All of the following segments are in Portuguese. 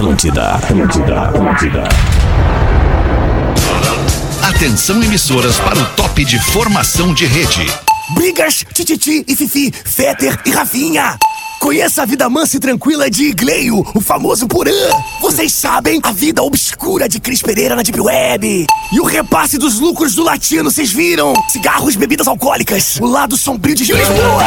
Atlântida, Atlântida, Atlântida. Atenção emissoras para o top de formação de rede. Brigas, Tititi e Fifi, Fetter e Rafinha. Conheça a vida mansa e tranquila de Igleio, o famoso Porã. Vocês sabem a vida obscura de Cris Pereira na Deep Web. E o repasse dos lucros do Latino, vocês viram? Cigarros, bebidas alcoólicas. O lado sombrio de Gil Lisboa.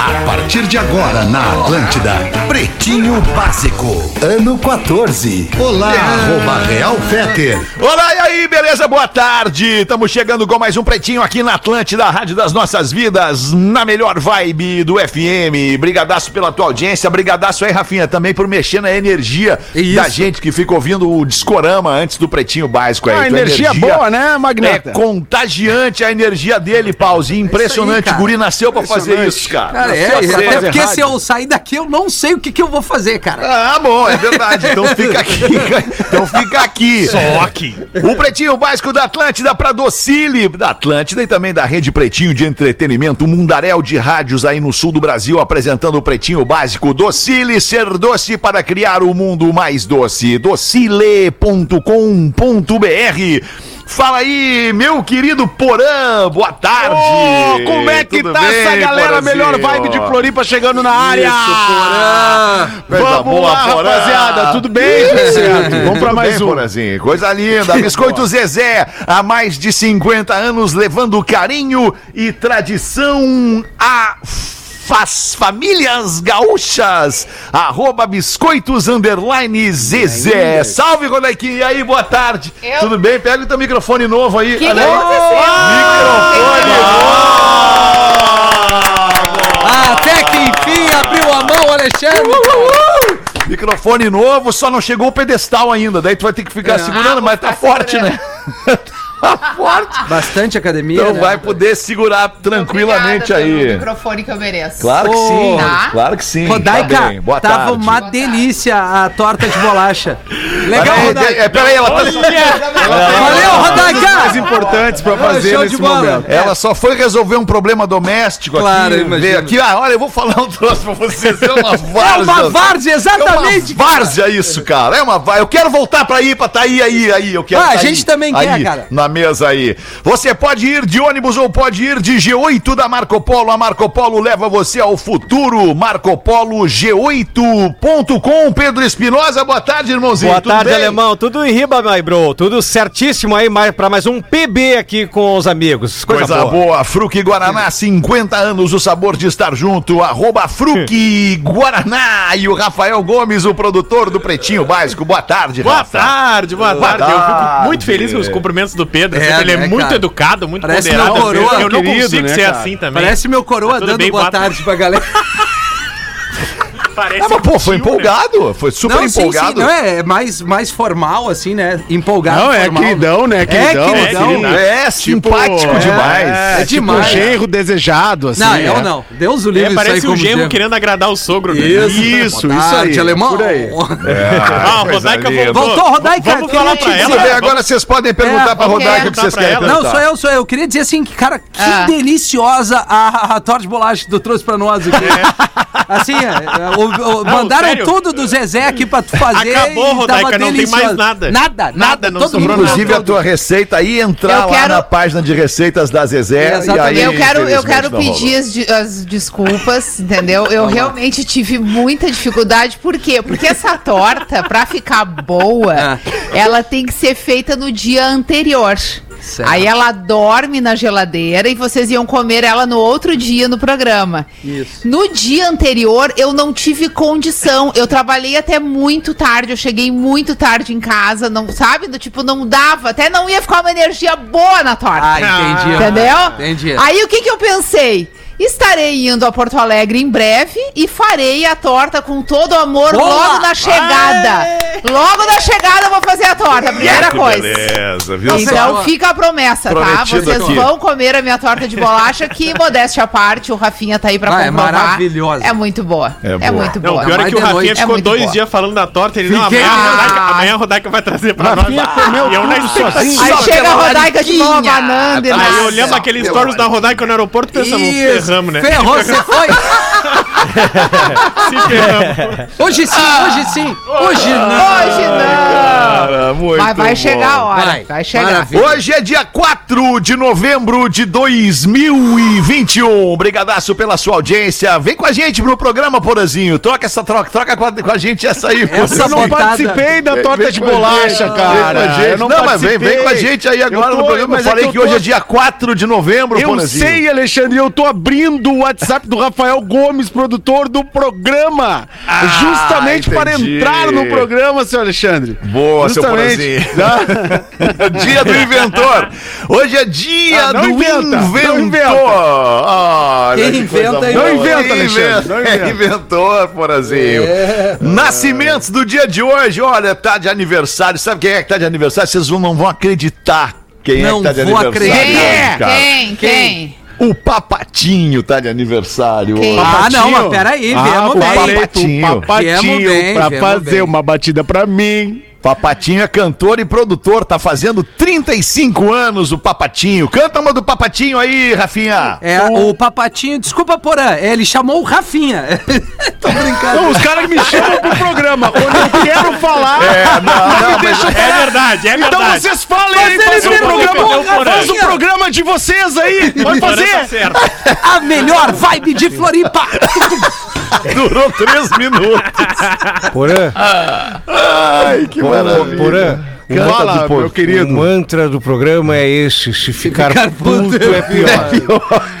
A partir de agora na Atlântida, Pretinho Básico, ano 14. Olá, arroba Real Feter. Olá, e aí, beleza? Boa tarde. Estamos chegando com mais um Pretinho aqui na Atlântida, a Rádio das Nossas Vidas, na melhor vibe do FM. Brigadaço pela tua audiência, brigadaço aí, Rafinha, também por mexer na energia Isso. da gente que fica ouvindo o Discorama antes do Pretinho Básico aí. Ah, Tua energia boa, né, É Magnata? contagiante a energia dele, Pauzinho. Impressionante. cara. o Guri nasceu pra fazer isso, cara. Cara, é, pra até porque se eu sair daqui, eu não sei o que, que eu vou fazer, cara. Ah, bom, é verdade. Então fica aqui. Então fica aqui. Só aqui. O Pretinho Básico da Atlântida para Docile, da Atlântida e também da Rede Pretinho de Entretenimento, mundaréu de rádios aí no sul do Brasil, apresentando o Pretinho Básico. Docile, ser doce para criar o mundo mais doce. docile.com.br. Fala aí, meu querido Porã, boa tarde. Ô, como é que Tudo tá essa bem, galera? Porazinho? Melhor vibe de Floripa chegando na área. Coisa Vamos boa, lá, Porã. rapaziada. Tudo bem? Certo. Vamos pra Tudo mais bem, um. Porazinho? Coisa linda. Biscoito Zezé, há mais de 50 anos, levando carinho e tradição a faz famílias gaúchas. Arroba biscoitos underline Zezé. Salve, Rodequinha. E aí, boa tarde. Eu- Tudo bem? Pega o teu microfone novo aí. que Olha aí. Microfone Até que enfim abriu a mão, Alexandre. Microfone novo, só não chegou o pedestal ainda. Daí tu vai ter que ficar É. segurando, Ah, mas tá forte, segurando. né? tá forte. Bastante academia. Então né? vai poder segurar tranquilamente Obrigada pelo aí. microfone que eu mereço. Claro que sim, tá. claro que sim. Rodaica, Tá bem. Boa tava tarde. uma tarde. delícia a torta de bolacha. Legal, Rodaica. é, peraí, ela, tá, Valeu, Rodaica. mais importantes pra fazer nesse momento. ela só foi resolver um problema doméstico Claro, aqui. Veio aqui, ah, olha, eu vou falar um troço pra vocês. É uma É várzea. uma várzea, exatamente. É uma várzea isso, cara. É uma várzea. Eu quero voltar pra ir, pra tá aí, aí, aí. Eu quero Ah, a tá gente aí, também quer, aí, cara. Na mesa aí. Você pode ir de ônibus ou pode ir de G8 da Marco Polo. A Marco Polo leva você ao futuro. Marco Polo G8.com. Pedro Espinosa, boa tarde, irmãozinho. Boa Tudo tarde, bem? alemão. Tudo em riba, my bro. Tudo certíssimo aí mais, pra mais um PB aqui com os amigos. Coisa, Coisa boa. boa. Fruque Guaraná, 50 anos, o sabor de estar junto. Arroba Fruque Guaraná. E o Rafael Gomes, o produtor do Pretinho Básico. Boa tarde, Boa Rafa. tarde, boa Boa tarde. Eu tarde. fico muito feliz com os cumprimentos do Pedro. É, Sempre ele é né, muito cara? educado, muito Parece ponderado. meu coroa, eu não querido, consigo né, ser cara? assim também. Parece meu coroa Tudo dando bem, boa tarde pra galera. Parece Ah, mas, pô, foi um né? empolgado. Foi super não, sim, empolgado. sim, não é, é mais, mais formal, assim, né? Empolgado. Não, é formal. queridão, né? É Queridão. queridão. É, simpático é, demais. É É tipo um demais. genro desejado, assim. Não, né? eu não. Deus o livre É, parece um genro querendo agradar o sogro. né? Isso, Isso, Boa isso tarde, aí, alemão. por aí. Ah, Rodaica voltou. Voltou, Rodaica, Vamos falar pra ela. Agora vocês podem perguntar É, pra. Rodaica o que vocês querem Não, sou eu, sou eu. Eu queria dizer assim que, cara, que Ah. deliciosa a, a torta de bolacha que tu trouxe pra nós aqui. Assim, o- o- mandaram sério? tudo do Zezé aqui pra tu fazer. Acabou, e Rodaica, não tem mais nada. Nada, nada. Nada, não todo sobrou Inclusive a todo. tua receita aí, entrar Eu lá quero- na página de receitas da Zezé. Exatamente. E aí, eu quero, eu quero não pedir as, de- as desculpas, entendeu? Eu realmente tive muita dificuldade. Por quê? Porque essa torta, pra ficar boa, Ah. ela tem que ser feita no dia anterior. Certo. Aí ela dorme na geladeira e vocês iam comer ela no outro dia no programa. Isso. No dia anterior, eu não tive condição. Eu trabalhei até muito tarde. Eu cheguei muito tarde em casa. Não, sabe? Do tipo, não dava. Até não ia ficar uma energia boa na torta. Ah, entendi. Entendeu? Entendi. Aí o que, que eu pensei? Estarei indo a Porto Alegre em breve e farei a torta com todo o amor Boa! logo na chegada. Logo na chegada eu vou fazer a torta, a primeira Que coisa. Beleza, viu? Então só? fica a promessa, tá? Vocês aqui. vão comer a minha torta de bolacha, que modéstia à parte, o Rafinha tá aí pra Ah, é comprovar. maravilhosa. É muito boa. É É, boa. muito Não, boa. o pior é que o Rafinha. É ficou muito dois boa. dias falando da torta. Ele, não, Fiquei- amanhã, a Ah. Rodaica, amanhã a Rodaica vai trazer pra Rafinha nós. comeu E eu sozinho. Aí chega a Rodaica de novo e Aí olhando aqueles stories da Rodaica no aeroporto, pensamos, Isso. ferramos, né? Ferrou, você foi. Hoje sim, hoje sim. Hoje não. Hoje não. Cara, muito Mas vai bom. chegar a hora. Vai, Vai, chegar. maravilha. Hoje é dia 4 de novembro de 2021. Brigadaço pela sua audiência. Vem com a gente no programa, Porazinho. Troca essa troca, troca com a, com a gente essa aí. Essa Porazinho. não botada. participei da torta vem de bolacha, gente, cara. Vem com a gente. Eu Não, mas vem, vem com a gente aí agora Eu no tô- programa. Eu mas é falei que que, eu hoje tô- é dia 4 de novembro, Eu Porazinho. sei, Alexandre, eu tô abrindo o WhatsApp do Rafael Gomes, produtor do programa. Ah, justamente para entendi. entrar no programa, seu Alexandre. Boa, seu Justamente. Porazinho. dia do inventor. Hoje é dia Ah, não do inventa, não inventor. inventa. Ah, olha Quem inventa. Não inventa, Quem Alexandre, não inventa. inventa. É inventor, Porazinho. Nascimentos do dia de hoje. Olha, tá de aniversário. Sabe quem é que tá de aniversário? Vocês não vão acreditar quem Não é que tá de vou aniversário. Quem acreditar. é? hoje, cara. Quem? Quem? O Papatinho tá de aniversário. Quem? hoje. Ah, não, mas peraí, Ah, viemos o bem. Papatinho. Papatinho, papatinho Viemos bem, pra viemos fazer bem. uma batida pra mim. Papatinho é cantor e produtor, tá fazendo 35 anos o Papatinho. Canta uma do Papatinho aí, Rafinha. É, o Papatinho, desculpa, Porã, ele chamou o Rafinha. Tô brincando. Não, os caras me chamam pro programa. Quando eu quero falar, É, não, não, mas É verdade, é então verdade. vocês falem Mas aí, ele faz o programa. Faz o programa de vocês aí. Pode tá fazer. certo. A melhor vibe de Floripa. durou três minutos. Porã, Ai, que maravilha. Porã. Fala, depois. meu querido. O mantra do programa é esse: se ficar, Ficar puto puto é pior.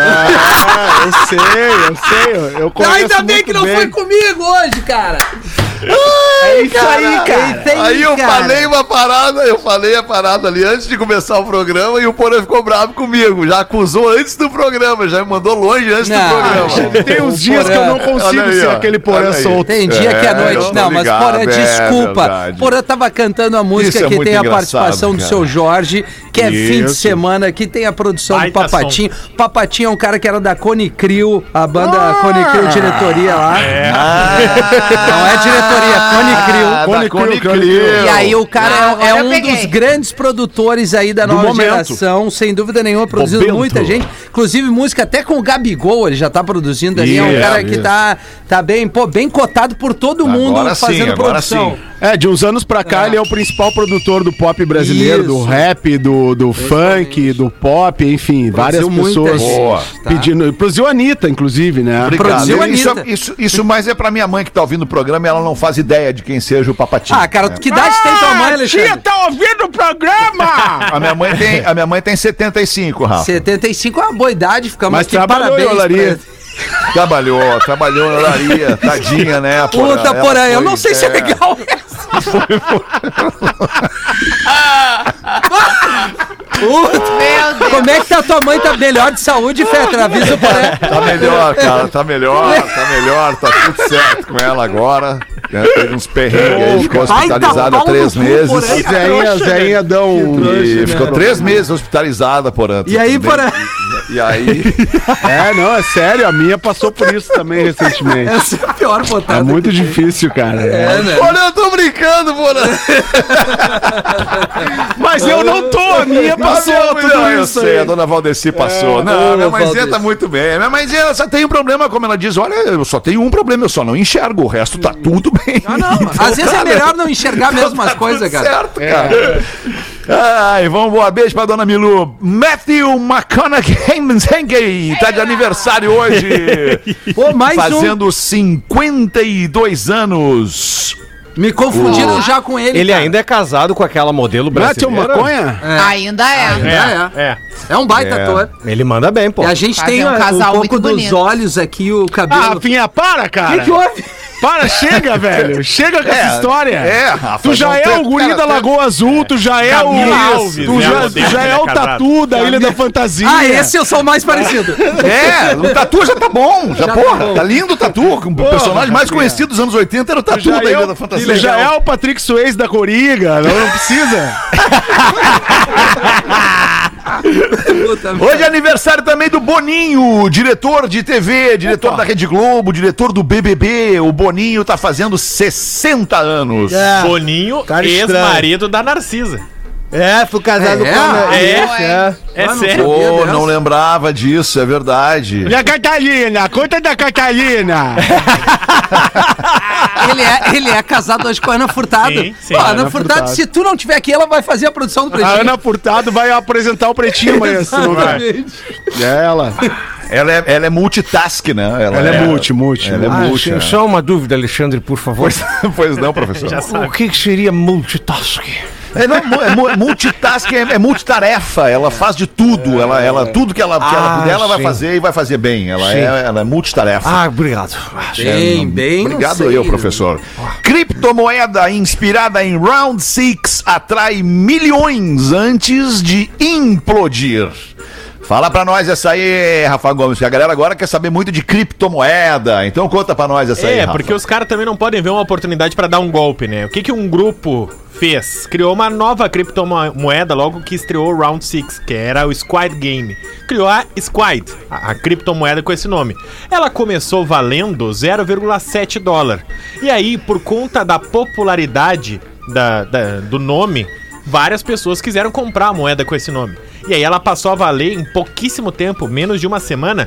Ah, eu sei, eu sei. eu- Eu conheço Ainda bem muito que não foi comigo hoje, cara. É isso aí, cara. Isso aí, Aí eu cara. falei uma parada, eu falei a parada ali antes de começar o programa e o Porã ficou bravo comigo. Já acusou antes do programa, já me mandou longe antes Não, do programa. Tem uns dias que eu não consigo aí, ser ó. aquele porã solto. Tem dia que é É, noite. Não, mas ligado, Porã, é desculpa. verdade. Porã tava cantando a música Isso é que tem a participação do cara. seu Jorge, que é fim de Isso. semana, que tem a produção Baita do Papatinho. Papatinho é um cara que era da Cone Crew, a banda Cone Crew diretoria lá. Não é diretoria, Cone Crew. Ah, Cone Crew, Cone Cone Crew. E aí o cara Não, é- é, um peguei. dos grandes produtores aí da nova momento. geração, sem dúvida nenhuma, produzindo Bobento. muita gente. Inclusive música até com o Gabigol, ele já tá produzindo ali. é um cara que isso. tá, tá bem, pô, bem cotado por todo mundo Agora sim, fazendo agora produção. sim. É, de uns anos pra cá, ele é o principal produtor do pop brasileiro, do Isso. rap, do, do funk, do pop, enfim, várias muita pessoas gente, tá? pedindo. Produziu a Anitta, inclusive, né? Obrigado. Produziu a Isso, Anitta. isso, isso mais é pra minha mãe que tá ouvindo o programa e ela não faz ideia de quem seja o Papatinho. Ah, cara, que idade tem tua mãe, Alexandre? tá ouvindo o programa! A minha mãe tem, a minha mãe tem 75, Rafa. 75 é uma boa idade, ficamos Mas aqui, trabalhou parabéns. olaria. Trabalhou, trabalhou na olaria, tadinha, né? Puta, porra, eu não sei se é legal. Puta. Como é que tá tua mãe? Tá melhor de saúde, Fetra? Avisa o. Tá melhor, cara, tá melhor, tá melhor, tá tudo certo com ela agora. Né? Teve uns perrengues aí, ficou hospitalizada há três meses. Porã. Zéinha, Zéinha dão. E ficou três meses hospitalizada, porém. E aí, Porã? E aí, É, não, é sério, a minha passou por isso também recentemente. Essa é a pior botada. É muito difícil, cara. É, né? Porã, eu tô brincando, Porã. Mas eu não tô, a minha passou Ah, tudo não, eu isso sei, aí. a dona Valdeci passou. ô, não, minha mãezinha tá muito bem. Minha mãezinha só tem um problema, como ela diz: olha, eu só tenho um problema, eu só não enxergo, o resto tá tudo bem. Ah, não. Às vezes é melhor não enxergar mesmo as coisas, cara. Certo, cara. Ai, vamos boa beijo pra dona Milu. Matthew McConaughey tá de aniversário hoje. Pô, mais um. Fazendo 52 anos. Me confundiram já com ele. Ele cara. ainda é casado com aquela modelo Matthew brasileira. Maconha? Ainda é. É, é. É. É um baita É. ator. Ele manda bem, pô. E a gente tem um um, casal um pouco muito dos bonito. olhos aqui, o Ah, cabelo. Rafinha, para, cara. O que, que houve? Para, chega, velho. Chega com essa história. é, Rafa, Tu já é tem- o guri cara, da Lagoa Azul, tu já é o. Camila Alves, tu né, já, tu já ele é é o tatu da Ilha da Fantasia. Ah, esse eu sou mais parecido. É, o tatu já tá bom, já, Já porra, tá bom. tá lindo o tatu. O personagem mais conhecido dos anos 80 era o Tu tatu da é, Ilha o- da Fantasia. já é o Patrick Swayze da Coriga, não, não precisa. Hoje é aniversário também do Boninho, diretor de TV, diretor da Rede Globo, diretor do BBB. O Boninho tá fazendo 60 anos. É. Boninho, ex-marido da Narcisa. É, fui casado É? com a É? Isso, é. É Ah, não sério? Pô, dessa. não lembrava disso, é verdade. E a Catarina? Conta da Catarina. Ele é, ele é casado hoje com a Ana Furtado. Sim, sim, Pô, a a Ana, Ana Furtado, Furtado. se tu não tiver aqui, ela vai fazer a produção do A Pretinho. Ana Furtado vai apresentar o pretinho amanhã. se não vai. Exatamente. É ela. Ela é, ela é multitask, né? Ela é multi, multi. Ela é Ah, multi. sim, só uma dúvida, Alexandre, por favor. Pois, pois não, professor. O que, que seria multitask? É, não, é, é multitask, é, é multitarefa. Ela faz de tudo. Ela, ela, tudo que ela, que ela Ah, puder, ela vai fazer e vai fazer bem. Ela, Sim. é, ela é multitarefa. Ah, obrigado. Bem, bem. não Obrigado sei. eu, professor. Criptomoeda inspirada em Round 6 atrai milhões antes de implodir. Fala pra nós essa aí, Rafa Gomes, que a galera agora quer saber muito de criptomoeda. Então conta pra nós essa aí, É, porque os caras também não podem ver uma oportunidade pra dar um golpe, né? O que, que um grupo fez? Criou uma nova criptomoeda logo que estreou o Round 6, que era o Squid Game. Criou a Squid, a, a criptomoeda com esse nome. Ela começou valendo 0,7 dólar. E aí, por conta da popularidade da- da- do nome, várias pessoas quiseram comprar a moeda com esse nome. E aí ela passou a valer em pouquíssimo tempo, menos de uma semana,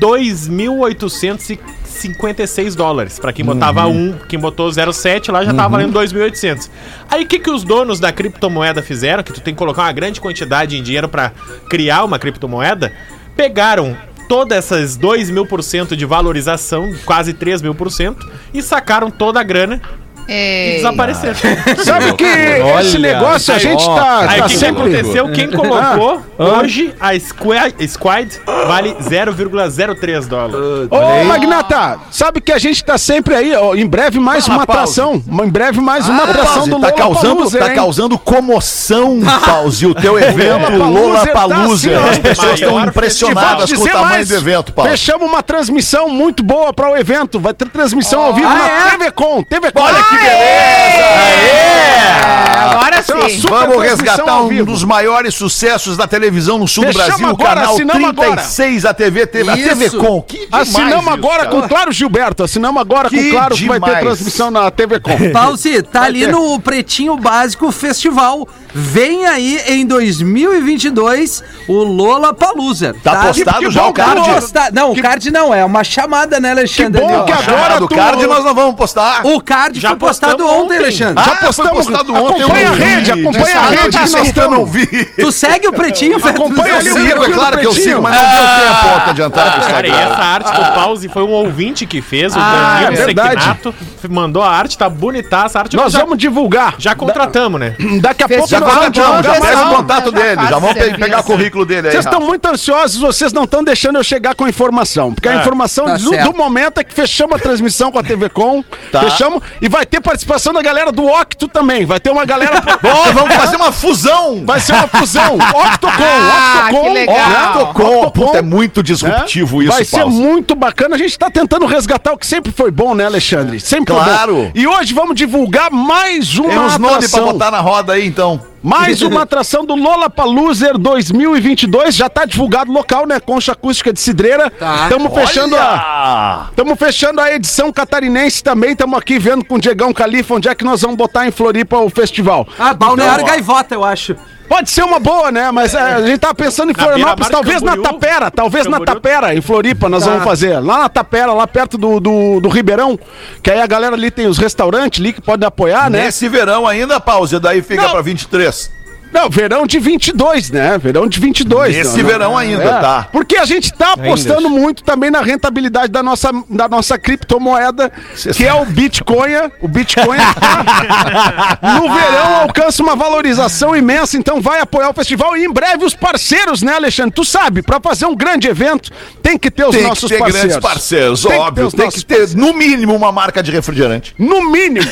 2.856 dólares. Pra quem botava um, quem botou 0,7 lá já tava valendo 2.800. Aí o que, que os donos da criptomoeda fizeram? Que tu tem que colocar uma grande quantidade em dinheiro pra criar uma criptomoeda. Pegaram todas essas 2 mil por cento de valorização, quase 3 mil por cento, e sacaram toda a grana e É. desapareceram. Sabe que esse Olha, negócio a gente ó, tá, Aí tá o que, que sempre... aconteceu? Quem colocou hoje a Squid, Squid vale 0,03 dólares. Ô, Magnata, sabe que a gente tá sempre aí, ó, em breve mais Fala, uma Pause. atração, em breve mais uma Ô, atração Pause, do tá causando, Lollapalooza, tá hein? causando comoção, Pause, o teu evento Lollapalooza tá Lollapalooza. assim, As pessoas estão impressionadas E com o tamanho mais, do evento, Pause. Fechamos uma transmissão muito boa para o evento. Vai ter transmissão ao vivo Ah, na é? TV Com. TV Com. Olha que beleza! É, agora Essa é uma sim. super Vamos resgatar um dos maiores sucessos da televisão no sul do Brasil, o agora, canal assinamos agora. 36, a TV, TV, a TV. Com. Que demais Assinamos isso, agora cara. com Claro Gilberto. Assinamos agora Que com Claro que vai ter demais. transmissão na TV Com. Pause, tá ali no Pretinho Básico Festival. Vem aí em 2022 o Lola Palusa. Tá postado que já o que card? Posta- Não, o card não, é uma chamada, né, Alexandre? Que bom que agora do tu- card nós não vamos postar. O card Já foi postado ontem, ontem. Alexandre. Ah, Já postamos. foi postado ontem. Acompanha a rede, acompanha a Ah, rede que nós que estamos. vi. Tu segue o Pretinho, Fê? Acompanha ali o Sigo, é claro que eu sigo, mas não deu tempo de entrar no Cara, e essa arte do pause foi um ouvinte que fez, o Ah, Danilo é verdade. Sequinato, mandou a arte, tá bonitaça a arte. Nós já, vamos divulgar. já contratamos, né? Daqui a pouco Já nós vamos contratamos, já pega mais o contato Já dele, já vamos pegar o currículo dele aí. Vocês estão muito ansiosos, vocês não estão deixando eu chegar com a informação. Porque a informação tá do momento é que fechamos a transmissão com a TV Com. Tá. Fechamos. E vai ter participação da galera do Octo também. Vai ter uma galera. Vamos fazer uma fusão. Vai ser uma fusão. Octocom, Ah, Octocom. Octocom. Puta, é muito disruptivo isso, Vai ser Paulo. muito bacana. A gente tá tentando resgatar o que sempre foi bom, né, Alexandre? Sempre foi Claro. bom. E hoje vamos divulgar mais uma Tem uns nomes pra atração. botar na roda aí, então. Mais uma atração do Lola Paluser 2022. Já tá divulgado o local, né? Concha Acústica de Cidreira. Tá. Estamos fechando a. Estamos fechando a edição catarinense também. Estamos aqui vendo com o Diegão Califa onde é que nós vamos botar em Floripa o festival. Ah, Balneário Então, Gaivota, eu acho. Pode ser uma boa, né? Mas é, a gente tá pensando em Na Florianópolis, talvez na Camboriú. Tapera, talvez na Camboriú. Tapera, em Floripa, nós Tá. vamos fazer. Lá na Tapera, lá perto do, do, do Ribeirão, que aí a galera ali tem os restaurantes ali que podem apoiar, né? Nesse verão ainda, pausa, daí fica Não. pra 23. this Não, verão de 22, né? Verão de 22. Nesse Não, não- verão ainda, tá. Porque a gente tá apostando muito também na rentabilidade da nossa, da nossa criptomoeda, que é o Bitcoin. O Bitcoin tá- no verão alcança uma valorização imensa, então vai apoiar o festival e em breve os parceiros, né, Alexandre? Tu sabe, pra fazer um grande evento, tem que ter os Tem que nossos ter parceiros. grandes parceiros, Tem que ter óbvio. os Tem que ter, no mínimo, uma marca de refrigerante. No mínimo.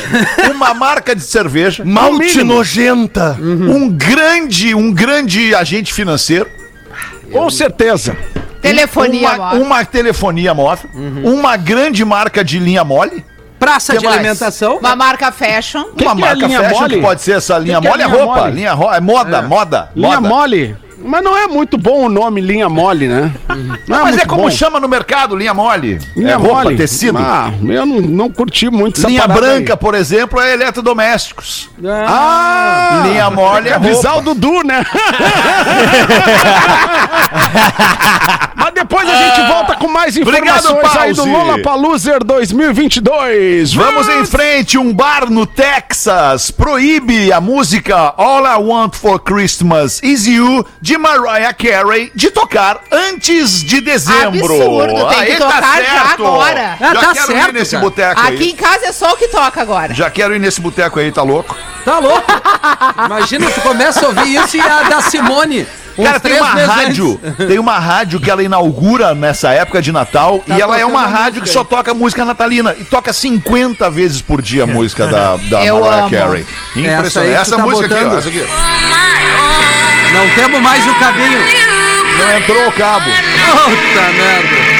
Uma marca de cerveja. Mínimo. nojenta. Um grande, um grande agente financeiro. Com certeza. Telefonia, uma, móvel. uma telefonia móvel. Uhum. Uma grande marca de linha mole. Praça Que de mais? alimentação. Uma marca fashion. Que uma que é marca linha fashion mole? que pode ser essa linha que é mole. É linha roupa. mole? Linha ro é moda, moda. Linha moda. mole. Mas não é muito bom o nome linha mole, né? Não Mas é como bom. chama no mercado, linha mole. Linha é roupa, mole. tecido. Ah, eu não, não curti muito essa linha branca, aí. por exemplo, é eletrodomésticos. Ah! linha mole é Avisar o Dudu, né? Mas depois a gente volta com mais Obrigado, informações aí do Pause. Lollapalooza 2022. Vamos em frente, um bar no Texas proíbe a música All I Want for Christmas Is You de Mariah Carey de tocar antes de dezembro. Absurdo, tem que tocar já agora. Ah, Já tá quero certo, ir nesse cara. boteco Aqui aí. em casa é só o que toca agora. Já quero ir nesse boteco aí, tá louco? Tá louco? Imagina, tu começa a ouvir isso e a da Simone. Cara, tem uma rádio, antes. tem uma rádio que ela inaugura nessa época de Natal Tá e ela é uma rádio que só aí. toca música natalina e toca 50 vezes por dia a música da, da Eu Mariah amo. Carey. Impressionante. aí que Essa, tu tá música aqui, ó, botando. essa aqui. Não temos mais o caminho. Não entrou o cabo. Puta merda.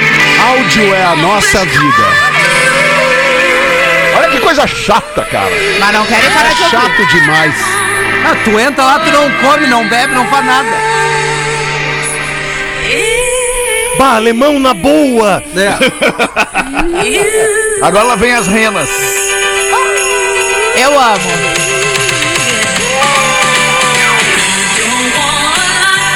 Áudio é a nossa vida. Olha que coisa chata, cara. Mas não querem parar de ouvir. Chato demais. Ah, tu entra lá, tu não come, não bebe, não faz nada. Bah, alemão na boa! É. Agora lá vem as renas. Eu amo.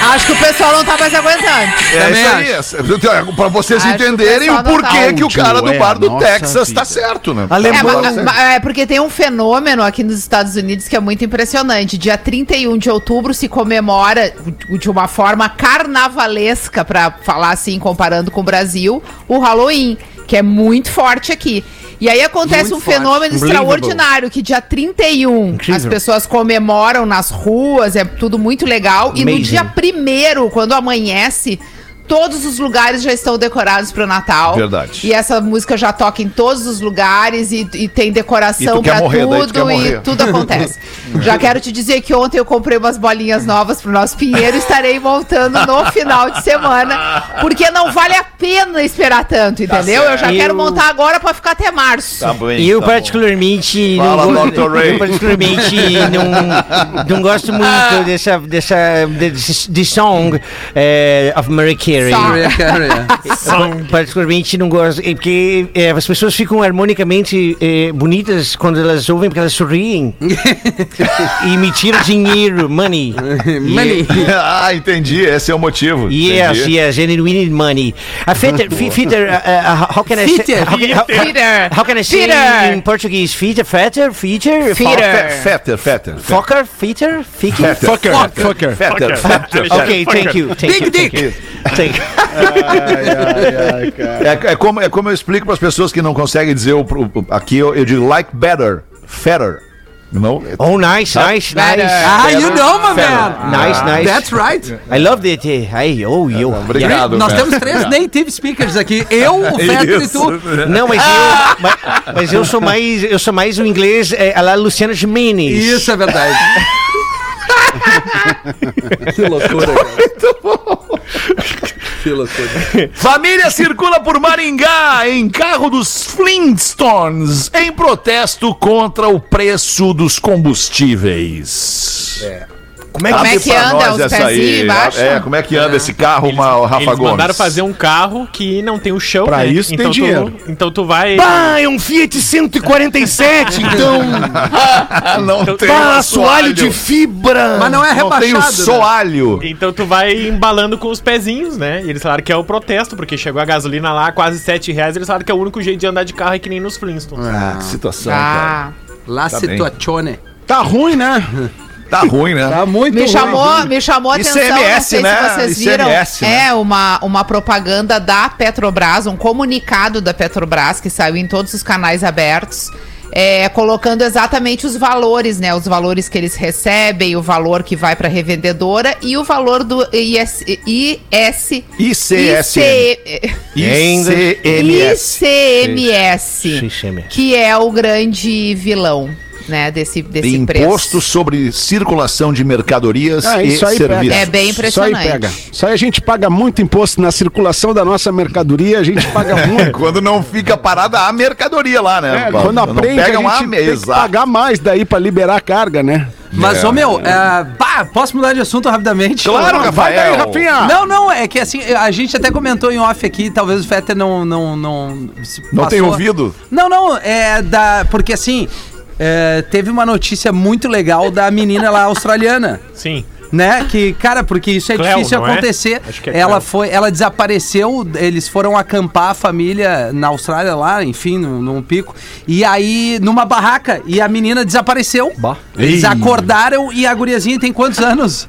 Acho que o pessoal não tá mais aguentando. É Também isso aí. Pra vocês Acho o entenderem o pessoal não porquê tá- que o cara do Áudio bar é do Texas tá vida. certo, né? É, Alemão. ma- é porque tem um fenômeno aqui nos Estados Unidos que é muito impressionante. Dia 31 de outubro se comemora de uma forma carnavalesca, pra falar assim, comparando com o Brasil, o Halloween, que é muito forte aqui. E aí acontece Muito um forte. fenômeno extraordinário, que dia 31 as pessoas comemoram nas ruas, é tudo muito legal. E no dia primeiro, quando amanhece, todos os lugares já estão decorados para o Natal. Verdade. E essa música já toca em todos os lugares e, e tem E decoração tu quer pra morrer, daí tu tudo e tudo acontece. já quero te dizer que ontem eu comprei umas bolinhas novas pro nosso pinheiro e estarei montando no final de semana, porque não vale a pena esperar tanto, entendeu? eu já certo. quero Eu- montar agora pra ficar até março. Tá bem. Eu tá particularmente Fala, não, Dr. Ray. eu particularmente não, não gosto muito dessa dessa desse de song eh, of Mary Carey. Song. Mariah Carey, é. Particularmente não gosto é porque eh, as pessoas ficam harmonicamente eh, bonitas quando elas ouvem porque elas sorriem e me tiram dinheiro, money. Money. ah, entendi. Esse é o motivo. Yes, Entendi. yes, genuine money. A Fetter, Fe- Fetter, uh, uh, how can I say? Fetter. How can, how, how can I say in Portuguese? Fetter, Fetter, Feature, Feeder. Fetter, Fetter. Fokker, Fetter, Ficker. Fucker. Fucker. Fetter, Fetter. Okay, thank you, thank you, thank you. Thank you. É, é como, é como eu explico para as pessoas que não conseguem dizer o, o- aqui, eu, eu digo like better, fatter. Não? Oh, nice, nice, Better. nice. Ah, you know, my man. Nice, nice. That's right. I love that. eh, Hey, oh, you. Obrigado. Nós cara. temos três native speakers aqui. Eu, o Fetter e tu. Não, mas eu, mas, mas eu sou mais, eu sou mais o inglês é, a la Luciana Gimenez. Isso é verdade. que loucura, cara. Que loucura. Família circula por Maringá em carro dos Flintstones em protesto contra o preço dos combustíveis. Como é Como que é que anda, os pezinhos embaixo? É, como é que anda esse carro, uma, Rafa Eles Gomes? mandaram fazer um carro que não tem o chão, Pra né? isso tem então dinheiro. Tu, então tu vai... Bah, é um Fiat 147, então. não tem Bah, assoalho de fibra. Mas não é Não tem o rebaixado. né? soalho. Então tu vai embalando com os pezinhos, né? E eles falaram que é o protesto, porque chegou a gasolina lá, quase 7 reais. Eles falaram que é o único jeito de andar de carro é que nem nos Flintstones. Ah, que situação, cara. Ah, La Tá bem. situazione. Tá ruim, né? Tá ruim, né? Tá muito me ruim. chamou, me chamou a atenção, não ICMS, sei né? se vocês viram. ICMS, né? É uma, uma propaganda da Petrobras, um comunicado da Petrobras que saiu em todos os canais abertos. é, colocando exatamente os valores, né? Os valores que eles recebem, o valor que vai para revendedora e o valor do IS, IS, ICSM. IC, ICMS. ICMS, ICMS. que é o grande vilão. Né, desse, desse Imposto preço. sobre circulação de mercadorias Ah, e serviços. pega. É bem Isso aí impressionante. pega. Isso aí a gente paga muito imposto na circulação da nossa mercadoria, a gente paga muito. Quando não fica parada a mercadoria lá, né? É, quando aprende, a pegam gente a tem que mesa. pagar mais daí pra liberar a carga, né? Mas, É. ô meu, é, pá, posso mudar de assunto rapidamente? Claro, Vai Rafael. daí, Rafinha! Não, não, é que assim, a gente até comentou em off aqui, talvez o Fetter não. Não, não, Não tem ouvido? Não, não, é da. Porque assim, é, teve uma notícia muito legal da menina lá australiana. Sim. Né? Que, cara, porque isso é Cleo, difícil é? acontecer. Acho que é ela Cleo. foi, ela desapareceu, eles foram acampar a família na Austrália lá, enfim, num, num pico. E aí, numa barraca, e a menina desapareceu. Eles Ih. acordaram e a guriazinha tem quantos anos?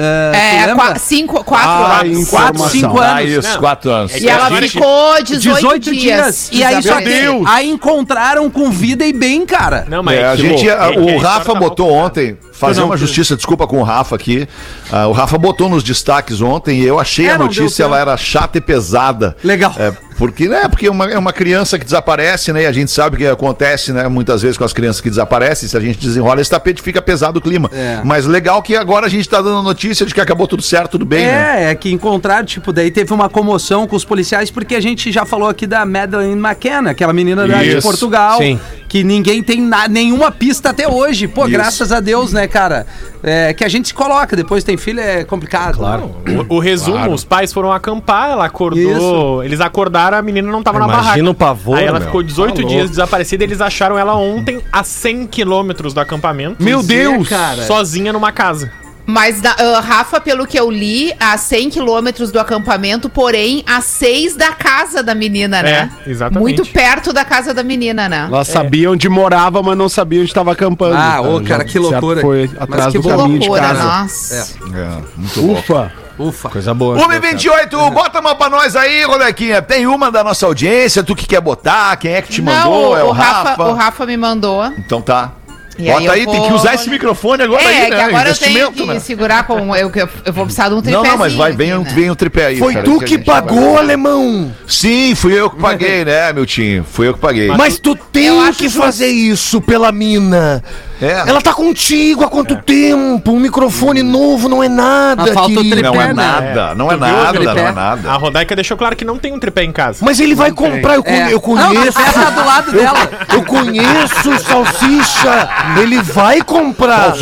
É, É, lembra? qua- cinco, quatro Ah, anos. Quatro, cinco Ah, anos. isso, quatro anos. E ela que- ficou 18, 18 dias. E aí, só que aí encontraram com vida e bem, cara. Não, mas É, a gente, É o Rafa tá botou ontem, fazer uma justiça, desculpa com o Rafa aqui. ah, o Rafa botou nos destaques ontem e eu achei É, a notícia, ela era chata e pesada. Legal. É, porque, né, porque é uma, é uma criança que desaparece, né? E a gente sabe que acontece, né? Muitas vezes com as crianças que desaparecem, se a gente desenrola esse tapete, fica pesado o clima. É. Mas legal que agora a gente tá dando notícia de que acabou tudo certo, tudo bem, né? É, é que encontraram, tipo, daí teve uma comoção com os policiais, porque a gente já falou aqui da Madeleine McKenna, aquela menina da- de Isso, Portugal, sim. que ninguém tem na- nenhuma pista até hoje. Pô, Isso. graças a Deus, né, cara? É, que a gente se coloca, depois tem filho, é complicado. Claro. O, o resumo, os pais foram acampar, ela acordou. Eles acordaram, a menina não tava na Imagina barraca. o pavor, Aí ela meu. ficou 18 Tá dias desaparecida, eles acharam ela ontem a 100 quilômetros do acampamento. Meu Deus! cara. Sozinha numa casa. Mas, da- ah, Rafa, pelo que eu li, a 100 quilômetros do acampamento, porém, a 6 da casa da menina, né? É, exatamente. Muito perto da casa da menina, né? Elas sabiam onde morava, mas não sabiam onde estava acampando. Ah, ô, Já, cara, que loucura. Foi Mas atrás que do caminho de loucura, casa. nossa. É, muito bom. Ufa! Ufa. Coisa boa. 1h28, bota uma pra nós aí, Rolequinha. Tem uma da nossa audiência, tu que quer botar, quem é que te mandou? Não, é o, o, Rafa, Rafa. o Rafa me mandou. Então tá. E Bota aí aí, eu tem que vou- usar esse microfone agora é, aí, que né? agora eu tenho Investimento, que né? segurar com. Eu, eu, vou precisar de um Não, tripézinho. não, mas vai, vem, aqui, um- né? vem um tripé aí. Foi cara, tu que gente pagou, vai- alemão! Sim, fui eu que paguei, né, meu time? Fui eu que paguei. Mas tu tem que fazer isso pela mina. É. Ela tá contigo há quanto tempo? Um microfone novo não é nada. Ah, falta tripé. Não é né? nada, não é Tu viu, nada, não é A nada. Rodaica deixou claro que não tem um tripé em casa. Mas ele vai comprar, eu, con- É. eu Não, conheço. a festa do lado dela. Eu conheço o Salsicha. Ele vai comprar.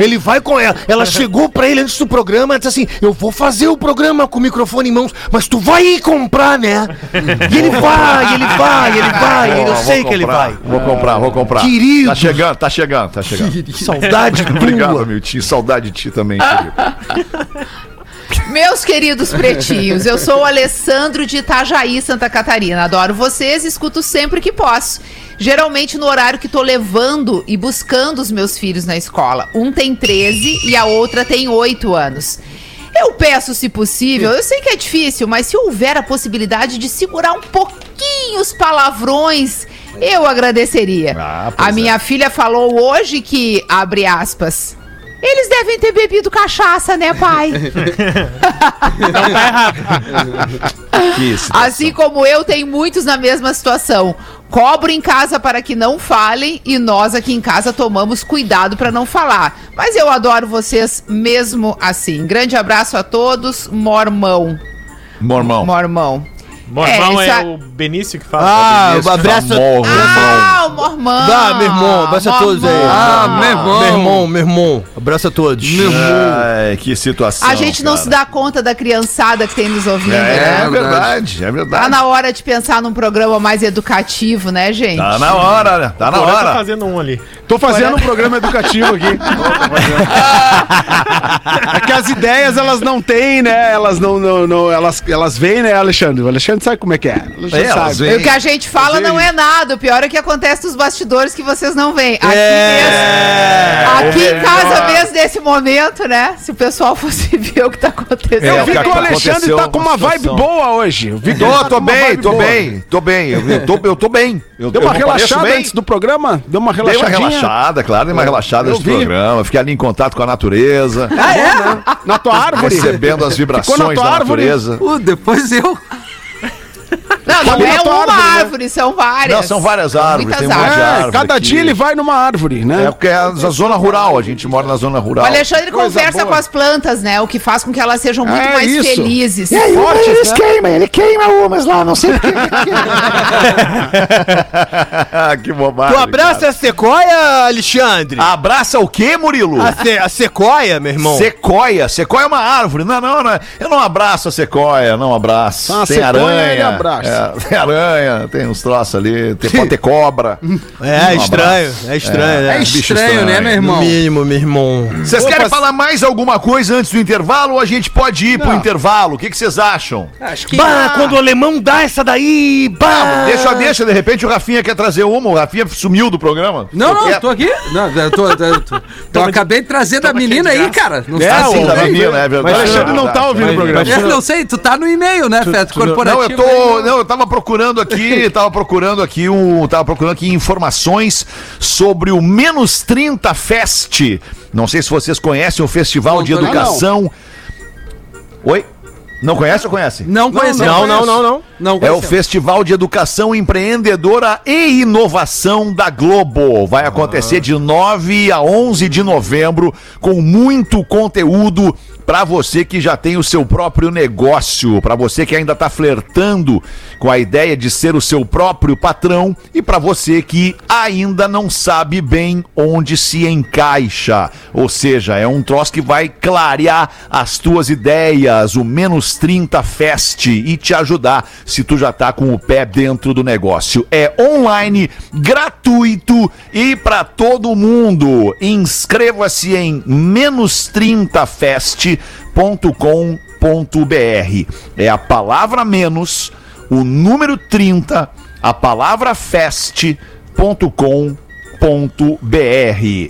Ele vai com ela. Ela chegou pra ele antes do programa e disse assim: Eu vou fazer o programa com o microfone em mãos, mas tu vai ir comprar, né? E ele vai, ele vai, ele vai. Eu Vou sei que ele comprar, vai. Vou comprar, vou comprar. Querido. Tá chegando, tá chegando, tá chegando. Saudade Obrigado, tua. meu tio. Saudade de ti também, querido. Meus queridos pretinhos, eu sou o Alessandro de Itajaí, Santa Catarina. Adoro vocês, escuto sempre que posso. Geralmente no horário que tô levando e buscando os meus filhos na escola. Um tem 13 e a outra tem 8 anos. Eu peço, se possível, eu sei que é difícil, mas se houver a possibilidade de segurar um pouquinho os palavrões, eu agradeceria. Ah, a minha filha falou hoje que, abre aspas, eles devem ter bebido cachaça, né, pai? Que situação. Assim como eu, tem muitos na mesma situação. Cobro em casa para que não falem e nós aqui em casa tomamos cuidado para não falar. Mas eu adoro vocês mesmo assim. Grande abraço a todos. Mormão. Mormão. Mormão. Mormão É, é, o Benício que fala. Ah, Esse abraço. famoso Ah, o mormão. Ah, meu irmão, abraço a todos aí. Ah, meu irmão. Meu irmão, meu irmão. Abraço a todos. Ai, que situação. A gente não cara. se dá conta da criançada que tem nos ouvindo, É, né? é verdade, é Tá verdade. na hora de pensar num programa mais educativo, né, gente? Tá na hora, né? Tá na Agora tá hora. fazendo um ali. Tô fazendo um programa educativo aqui. é que as ideias elas não têm, né? Elas não, não, não elas, elas vêm, né, Alexandre? O Alexandre sabe como é que é. O Alexandre É, sabe. vêm. O que a gente fala não é nada. O pior é que acontece nos bastidores que vocês não veem. Aqui É, mesmo. Aqui o em casa melhor. mesmo, nesse momento, né? Se o pessoal fosse ver o que tá acontecendo. É, Eu o vi que o Alexandre tá com uma vibe boa hoje. Eu vi Tô, tá tô uma bem, tô bem, tô bem. Eu, eu tô, eu tô bem. Eu, Deu eu uma relaxada bem? antes do programa? Deu uma Dei uma relaxadinha? relaxada, claro, dei uma relaxada eu nesse vi. programa. Fiquei ali em contato com a natureza, Ah, é? Na tua árvore? recebendo as vibrações da árvore? natureza. Uh, depois eu. Não, não é uma árvore, né? árvore, são várias. Não, são várias árvores, tem Muitas um monte de árvores. É, árvore cada aqui. dia ele vai numa árvore, né? É porque é a zona rural, a gente mora na zona rural. O Alexandre Coisa conversa boa. com as plantas, né? O que faz com que elas sejam muito É mais isso. felizes. E aí, Fortes, eles né? queima, ele queima umas lá, não sei porquê. que bobagem. Tu abraça a sequoia, Alexandre? cara. Abraça o quê, Murilo? A, se- a sequoia, meu irmão? Sequoia. Sequoia é uma árvore. Não, não, não. Eu não abraço a sequoia, não abraço. Ah, tem sequoia aranha. ele abraça. É, tem aranha, tem uns troços ali. Tem, pode ter cobra. É, Um estranho. abraço. É estranho, É, né? É bicho estranho, estranho. né, meu No irmão? mínimo, meu irmão. Vocês querem falar mais alguma coisa antes do intervalo ou a gente pode ir pro Não. intervalo? O que vocês acham? Acho que. Bah, quando o alemão dá essa daí, bah! Deixa, deixa, de repente o Rafinha quer trazer uma. O Rafinha sumiu do programa. Não, não, Quer- tô aqui. Não, eu tô, eu tô, eu tô- eu acabei de trazer da menina aí, cara. Não É, tá Assim, da mas- menina, é verdade. O Alexandre não tá ouvindo o programa. Eu não sei, tu tá no e-mail, né, Feto? Corporativo. Não, eu tô. Não, eu tava procurando aqui, tava procurando aqui um. Tava procurando aqui informações sobre o Menos 30 Fest. Não sei se vocês conhecem o Festival Não, de. Educação. Oi? Não conhece ou conhece? Não conheço. Não, não, não, não. Não É o. Festival de Educação Empreendedora e Inovação da Globo. Vai acontecer de 9 a 11 de novembro com muito conteúdo para você que já tem o seu próprio negócio, para você que ainda está flertando com a ideia de ser o seu próprio patrão e para você que ainda não sabe bem onde se encaixa. Ou seja, é um troço que vai clarear as tuas ideias, o menos 30 Fest e te ajudar se tu já tá com o pé dentro do negócio. É online, gratuito e para todo mundo. Inscreva-se em menos30fest.com.br. É a palavra menos, o número 30, a palavra fest.com.br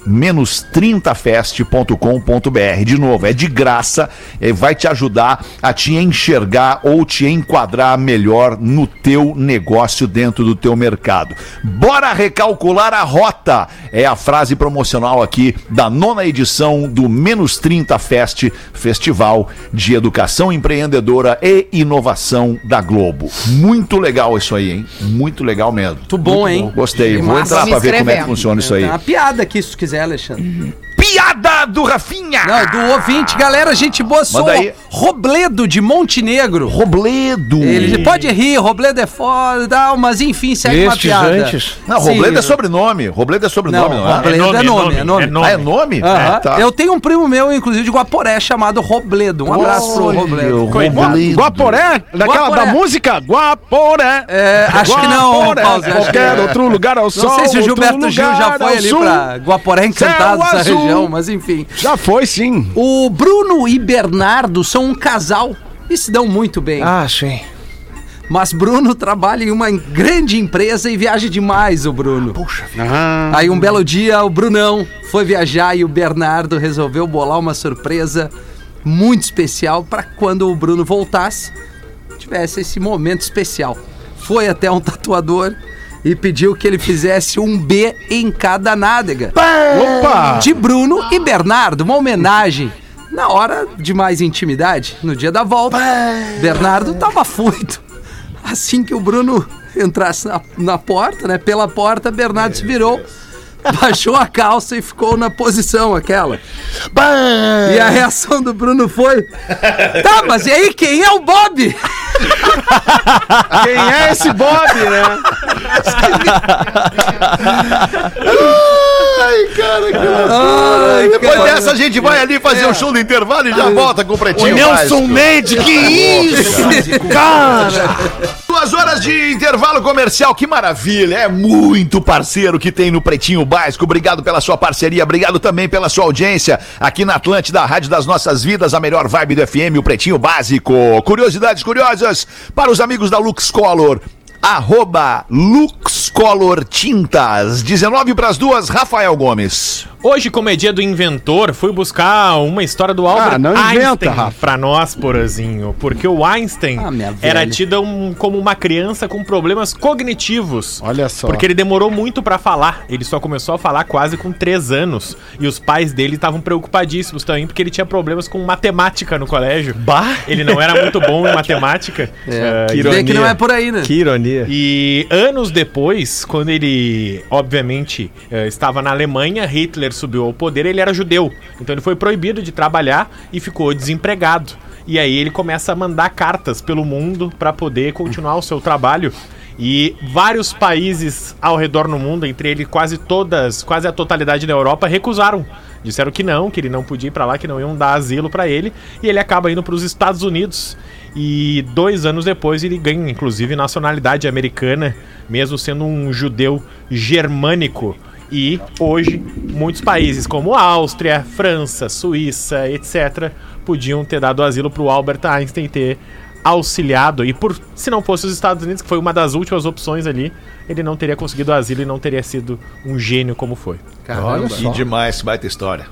menos 30fest.com.br de novo, é de graça, é, vai te ajudar a te enxergar ou te enquadrar melhor no teu negócio dentro do teu mercado. Bora recalcular a rota, é a frase promocional aqui da nona edição do Menos 30 Fest, Festival de Educação Empreendedora e Inovação da Globo. Muito legal isso aí, hein? Muito legal mesmo. Muito bom, hein? Gostei. Que Vou massa. entrar pra ver como é que inscrevendo. Funciona isso aí. Tem uma piada aqui, se tu quiser, Alexandre. Piada do Rafinha! Não, do ouvinte. Galera, gente boa, sou. Robledo de Montenegro. Robledo. Ele pode rir, Robledo é foda e tal, mas enfim, segue uma Estes piada. antes. Não, Sim. Robledo é sobrenome. Robledo é sobrenome, Não, não, é? Robledo é nome, é nome. Ah, é nome? É, tá. Eu tenho um primo meu, inclusive, de Guaporé, chamado Robledo. Um abraço pro Robledo. Robledo. Guaporé? Daquela Guaporé. da música? Guaporé. É, acho que não, Guaporé. Paulo, acho que Qualquer não. outro lugar ao sol. Não sei se o Gilberto Gil já foi ali sul. pra Guaporé Encantado, essa região, mas enfim. Já foi, sim. O Bruno e Bernardo são um casal e se dão muito bem. Ah, sim. Mas Bruno trabalha em uma grande empresa e viaja demais, o Bruno. Puxa Aí um belo dia o Brunão foi viajar e o Bernardo resolveu bolar uma surpresa muito especial para quando o Bruno voltasse, tivesse esse momento especial. Foi até um tatuador e pediu que ele fizesse um B em cada nádega. Opa! De Bruno e Bernardo, uma homenagem. Na hora de mais intimidade, no dia da volta, Bernardo tava afoito. Assim que o Bruno entrasse na, na porta, né? Pela porta, Bernardo se virou, baixou a calça e ficou na posição aquela. E a reação do Bruno foi: Tá, mas e aí, quem é o Bob? Quem é esse Bob, né? Ai, cara, que Ai, Depois cara. dessa, a gente vai ali fazer o show do intervalo e já volta com o Pretinho Nelson Básico. Mendes, que isso? Cara! Duas horas de intervalo comercial, que maravilha! É muito parceiro que tem no Pretinho Básico. Obrigado pela sua parceria, obrigado também pela sua audiência aqui na Atlântida, a Rádio das Nossas Vidas, a melhor vibe do FM, o Pretinho Básico. Curiosidades curiosas para os amigos da Lux Color. arroba Luxcolor Tintas. 19 para as duas, Rafael Gomes. Hoje, como é dia do inventor, fui buscar uma história do Albert Ah, não inventa, Einstein Rafa. pra nós, Porazinho. Porque o Einstein Ah, era tido um- como uma criança com problemas cognitivos. Olha só. Porque ele demorou muito pra falar. Ele só começou a falar quase com 3 anos. E os pais dele estavam preocupadíssimos também, porque ele tinha problemas com matemática no colégio. Bah! Ele não era muito bom em matemática. É, Ah, que vê que não é por aí, né? Que ironia. e anos depois, quando ele, obviamente, eh, estava na Alemanha, Hitler subiu ao poder, ele era judeu. Então ele foi proibido de trabalhar e ficou desempregado. E aí ele começa a mandar cartas pelo mundo para poder continuar o seu trabalho. E vários países ao redor no mundo, entre eles quase todas, quase a totalidade da Europa, recusaram. Disseram que não, que ele não podia ir para lá, que não iam dar asilo para ele. E ele acaba indo para os Estados Unidos. E dois anos depois ele ganha, inclusive, nacionalidade americana, mesmo sendo um judeu germânico. E hoje, muitos países como Áustria, França, Suíça, etc., podiam ter dado asilo para o Albert Einstein ter auxiliado. E por se não fosse os Estados Unidos, que foi uma das últimas opções ali, ele não teria conseguido asilo e não teria sido um gênio como foi. Caramba. Que demais, baita história.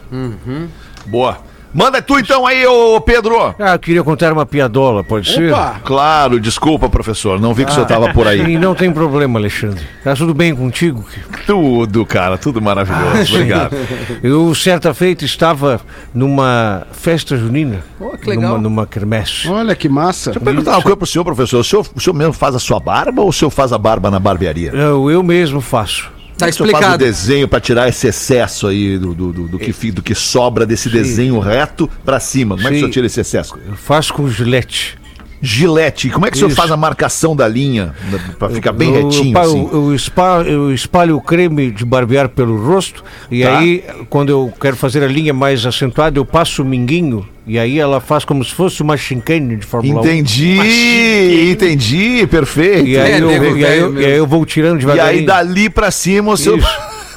Boa. Manda tu então aí, ô Pedro. Ah, eu queria contar uma piadola, pode ser? Opa! Claro, desculpa, professor. Não vi que o senhor tava por aí. E não tem problema, Alexandre. Tá tudo bem contigo? Tudo, cara, tudo maravilhoso. Obrigado. Eu, certa feita, estava numa festa junina. Pô, que legal. Numa, numa quermesse. Olha que massa. Deixa eu perguntar uma coisa pro senhor, professor. O senhor, o senhor mesmo faz a sua barba ou o senhor faz a barba na barbearia? Eu, eu mesmo faço. Tá O senhor faz o explicado. desenho pra tirar esse excesso aí do, do, do, do que, fi- do que sobra desse desenho reto pra cima. Como é que o Sim. senhor tira esse excesso? Eu faço com gilete. Gilete. Como é que o senhor faz a marcação da linha né, pra ficar bem eu, retinho eu, assim? Eu, espalho, eu espalho o creme de barbear pelo rosto e Tá. aí, quando eu quero fazer a linha mais acentuada, eu passo o minguinho e aí ela faz como se fosse uma chincane de Fórmula 1. Entendi, entendi, perfeito. E aí, É, eu, nego e, aí eu, e aí eu vou tirando E devagarinho. aí dali pra cima o seu.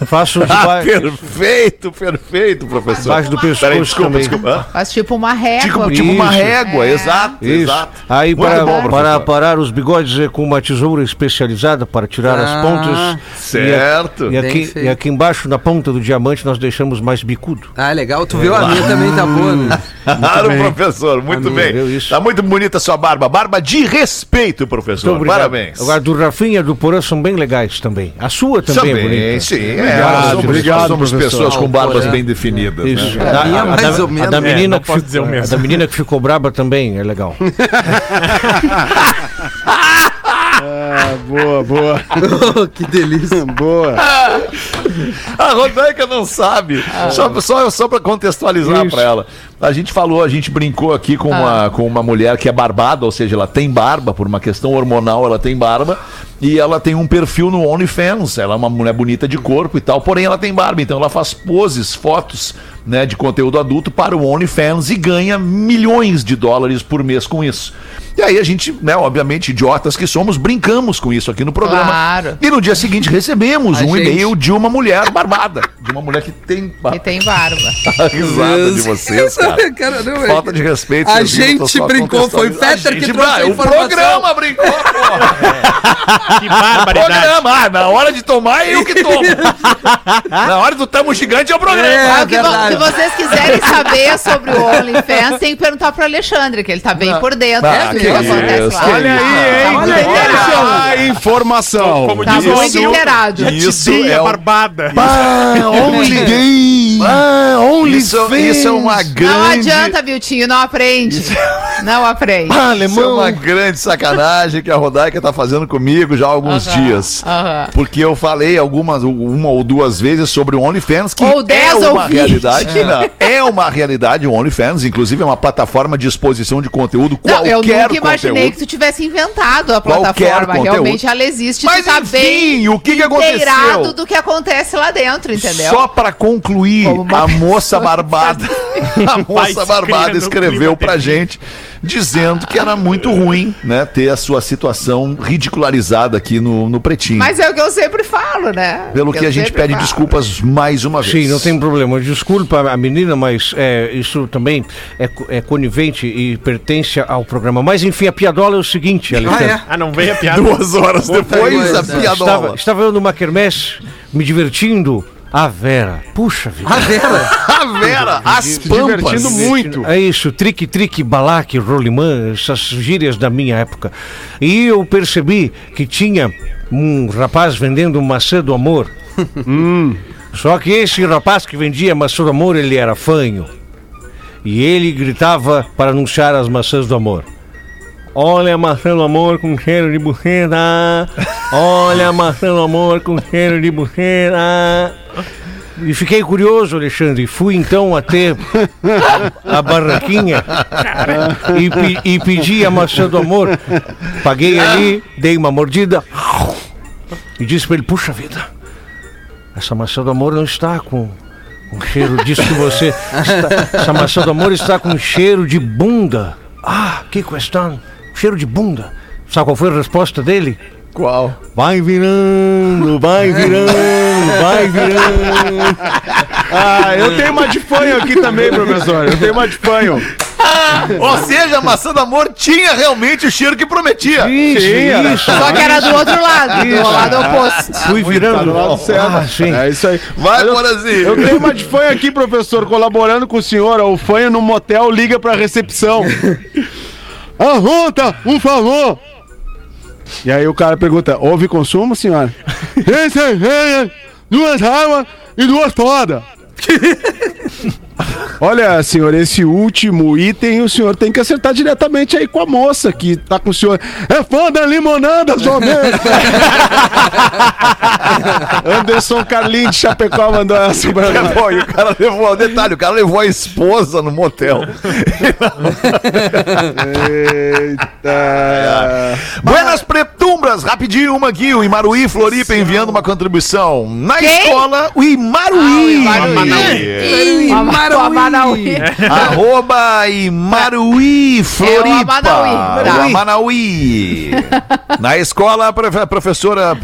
Faço Ah, debaixo, perfeito, perfeito, professor. debaixo do pescoço Peraí, desculpa, também. desculpa. Faz tipo uma régua. Tipo, tipo uma régua, É. exato, Isso. exato. Aí Muito para, bom, para os bigodes é com uma tesoura especializada para tirar Ah, as pontas. certo. E, a- e aqui, e aqui embaixo, na ponta do diamante, nós deixamos mais bicudo. Ah, legal. Tu viu? A minha também tá boa, né? Claro, professor, muito bem. Tá muito bonita a sua barba. Barba de respeito, professor. Parabéns. Agora, do Rafinha e do Porã são bem legais também. A sua também, é Também, bonita. sim. É, Obrigado, nós somos, obrigado, somos pessoas com Ah, barbas bem definidas. Isso. Né? Da- A minha mais ou menos. da É, menina que posso fi- dizer o mesmo. a da menina que ficou braba também é legal. Ah, boa, boa. que delícia. boa. A Rodaica não sabe. Só, só, só para contextualizar para ela. A gente falou, a gente brincou aqui com, uma, com uma mulher que é barbada, ou seja, ela tem barba, por uma questão hormonal, ela tem barba. E ela tem um perfil no OnlyFans. Ela é uma mulher bonita de corpo e tal, porém ela tem barba. Então ela faz poses, fotos né, de conteúdo adulto para o OnlyFans e ganha milhões de dólares por mês com isso. E aí a gente, né, obviamente, idiotas que somos, brincamos com isso aqui no programa. Claro. E no dia seguinte recebemos A um gente- e-mail de uma mulher barbada. De uma mulher que tem Que tem barba. a risada de vocês, cara. Cara, não, é- Falta de respeito. A gente brincou, foi o A que trouxe a Ah, O informação. programa brincou, pô. Que barbaridade. programa. Ah, na hora de tomar, eu que tomo. na hora do tamo gigante é o programa. É, Ah, que se vocês quiserem saber sobre o OnlyFans, tem que perguntar pro Alexandre, que ele tá bem por dentro. Ah, né, que acontece isso, que Olha aí, hein? Tá muito Olha inteirado. a informação. Como Tá diz muito inteirado. Isso é barbada. Ah, only gay. Ah, only isso, isso é uma grande. Não adianta, Viltinho, não aprende. Não aprende. Isso é uma grande sacanagem que a Rodaica tá fazendo comigo já há alguns dias. Porque eu falei algumas, uma ou duas vezes sobre o OnlyFans, que Ou é dez ou uma realidade. Não, é uma realidade o OnlyFans, inclusive é uma plataforma de exposição de conteúdo, Não, qualquer eu nunca imaginei conteúdo. que tu tivesse inventado a plataforma. Realmente ela existe. Mas tu tá enfim, bem o que que aconteceu? inteirado do que acontece lá dentro, entendeu? Só pra concluir, a moça barbada, a moça barbada escreveu pra gente dizendo que era muito ruim, né, ter a sua situação ridicularizada aqui no, no Pretinho. Mas é o que eu sempre falo, né? Pelo que Eu a gente pede falo. desculpas mais uma vez. Sim, não tem problema. Desculpa a menina, mas é, isso também é, é conivente e pertence ao programa. Mas enfim, a piadola é o seguinte, Alexandre. é? Ah, não veio a piada. Duas horas depois, coisa. a piadola. Estava, estava eu numa quermesse, me divertindo. A Vera. Puxa vida. A Vera. A Vera, as Se pampas. divertindo muito. É isso, trique, trique, balaque, rolimã, essas gírias da minha época. E eu percebi que tinha um rapaz vendendo maçã do amor. Só que esse rapaz que vendia maçã do amor, ele era fanho. E ele gritava para anunciar as maçãs do amor. Olha a maçã do amor com cheiro de buceta. Olha a maçã do amor com cheiro de buceta. E fiquei curioso, Alexandre. Fui então até a barraquinha e, pe- e pedi a maçã do amor. Paguei ali, dei uma mordida e disse para ele: Puxa vida, essa maçã do amor não está com, com cheiro disso que você. está- essa maçã do amor está com cheiro de bunda. Ah, que questão! Cheiro de bunda. Sabe qual foi a resposta dele? Qual? Vai virando, vai virando, vai virando. Ah, eu tenho uma de fanho aqui também, professor. Eu tenho uma de fanho. Ou seja, a maçã do amor tinha realmente o cheiro que prometia. Isso, era. isso. Só que era do outro lado, Isso. do lado oposto. Fui Tá virando. do lado certo. Ah, sim. É isso aí. Vai, eu, Borazinho. eu tenho uma de fanho aqui, professor, colaborando com o senhor. O fanho no motel liga pra recepção. Arronta, um favor. E aí o cara pergunta, houve consumo, senhora? Cerveja, duas águas e duas todas. Olha, senhor, esse último item o senhor tem que acertar diretamente aí com a moça que tá com o senhor. É fã da limonada somente. Anderson Carlinhos de Chapecó mandou essa pra É nós. bom, e o cara levou, detalhe, o cara levou a esposa no motel. Eita. Buenas Pretumbras, rapidinho uma aqui, o Imaruí Floripa enviando uma contribuição. Na Quem? escola, o Imaruí. Ah, o Imaruí. Amanaui. Arroba Imaruí Floripa. Amanaui. Tá. O Amanaui. Na escola, a profe- a professora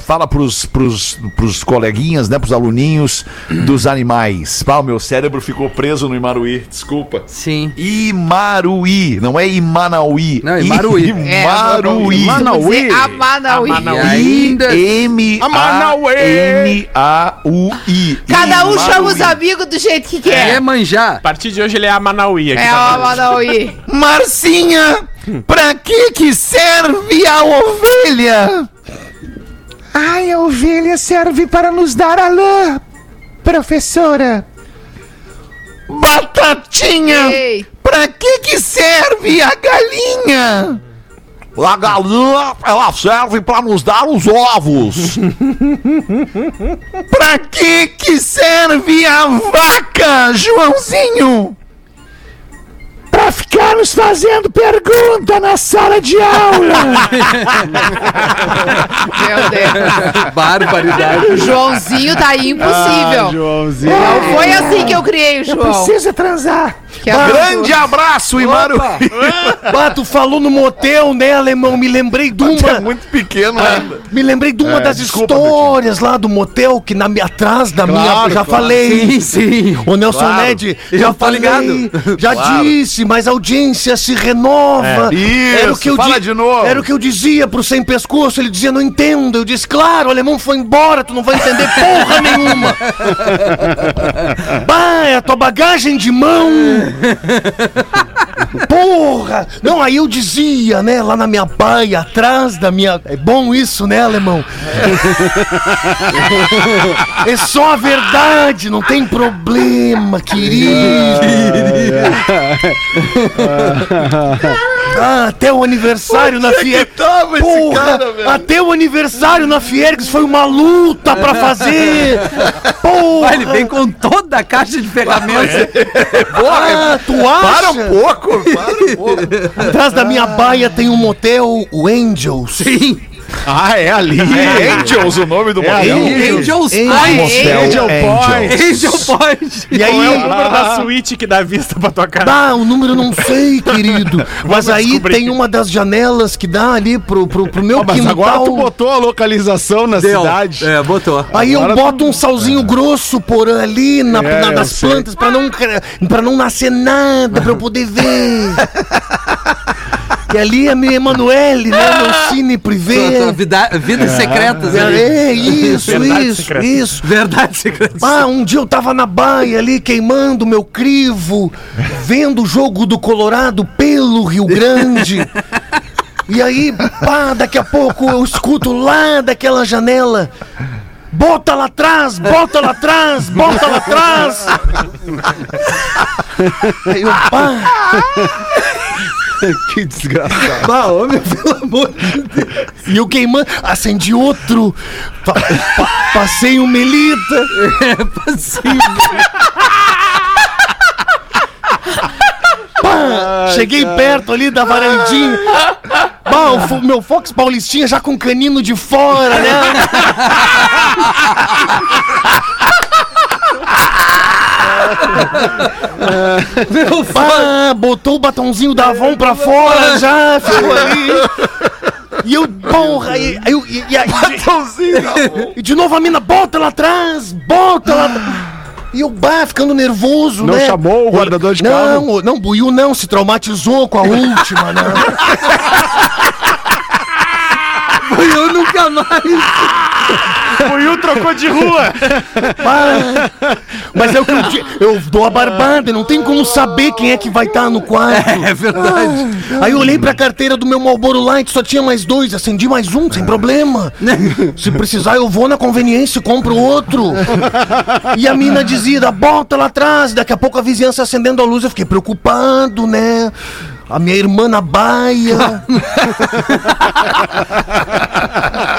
fala pros, pros, pros coleguinhas, né, pros aluninhos dos animais. O meu cérebro ficou preso no Imaruí, desculpa. Sim. Imaruí, não é Imanauí. Não, Imaruí. É, Imaruí. Amanaui. E ainda. M-A-N-A-U-I. Cada um chama os amigos do jeito que Quer quer. manjar? A partir de hoje ele é a Manauí aqui. É tá? Amanaui. Marcinha, pra que que serve a ovelha? Ai, a ovelha serve para nos dar a lã, professora. Batatinha, Ei. pra que que serve a galinha? A galinha, ela serve para nos dar os ovos. pra que que serve a vaca, Joãozinho? Pra ficar nos fazendo pergunta na sala de aula. Meu Deus. Barbaridade. O Joãozinho tá Ah, impossível. Joãozinho. Não foi assim que eu criei o João. Precisa transar. Grande abraço, Imaru. Bah, tu falou no motel, né, alemão? Me lembrei de uma. É muito pequeno ainda. Me lembrei de uma É, das desculpa, histórias lá do motel que na, minha- atrás da minha. Claro, Já claro. falei. Sim, sim. O Nelson Claro. Ned, já falei, ligado. já Claro. disse, mas a audiência se renova. É. Era o que eu Isso, fala de novo. Era o que eu dizia pro sem pescoço, ele dizia, não entendo. Eu disse, claro, o alemão foi embora, tu não vai entender porra nenhuma. bah, é a tua bagagem de mão. Porra! Não, aí eu dizia, né, lá na minha baia, atrás da minha. É bom isso, né, alemão? É só a verdade, não tem problema, querido. Ah, até o aniversário na Fiergs. tava esse Porra, cara, velho? até o aniversário na Fiergs foi uma luta pra fazer. Porra! Vai, ele vem com toda a caixa de ferramentas. Ah, tu Para acha? um pouco, para um pouco. Atrás da minha baia tem um motel, o Angels. Sim. Ah, é ali. É Angels o nome do É motel. Angels Point. Angel. Point. Angel Point. E Qual é o aí, número da suíte que dá vista pra tua casa? Ah, o número eu não sei, querido. Mas aí descobrir. tem uma das janelas que dá ali pro, pro, pro meu Ah, mas quintal. agora tu botou a localização na Deu. cidade. É, botou. Aí eu Agora boto um salzinho grosso por ali na, É, na- eu nas plantas pra não, pra não nascer nada, pra eu poder ver. E ali é minha Emanuele, né? Meu cine privê. Vida, vidas secretas ali. É, isso, Verdade isso, secreta. isso. Verdade secreta. Ah, um dia eu tava na baia ali queimando meu crivo, vendo o jogo do Colorado pelo Rio Grande. E aí, pá, daqui a pouco eu escuto lá daquela janela. Bota lá atrás, bota lá atrás, bota lá atrás. Aí eu, pá, Que desgraçado. Bah, homem, pelo amor de Deus. e eu queimando, acendi outro, pa- pa- passei um melita. Pá, cheguei perto ali da varandinha. Bah, o meu Fox Paulistinha já com canino de fora, né? Meu Pá, botou o batonzinho da Avon pra fora já, ficou ali. E eu, porra, aí, aí, eu- e, e, aí, e de novo a mina, bota lá atrás, bota lá atrás. E eu, bah, ficando nervoso, Não né? chamou o guardador de carro? Não, não, Buiu não, se traumatizou com a última, né? Eu nunca mais. O Yu trocou de rua. Mas é o que eu, di- eu dou a barbada, não tem como saber quem é que vai estar no quarto. É verdade. Aí eu olhei pra carteira do meu Marlboro Light, só tinha mais dois, acendi mais um, sem problema. Se precisar, eu vou na conveniência e compro outro. E a mina dizia, "Dá, bota lá atrás. Daqui a pouco a vizinhança acendendo a luz, eu fiquei preocupado, né? A minha irmã na baia.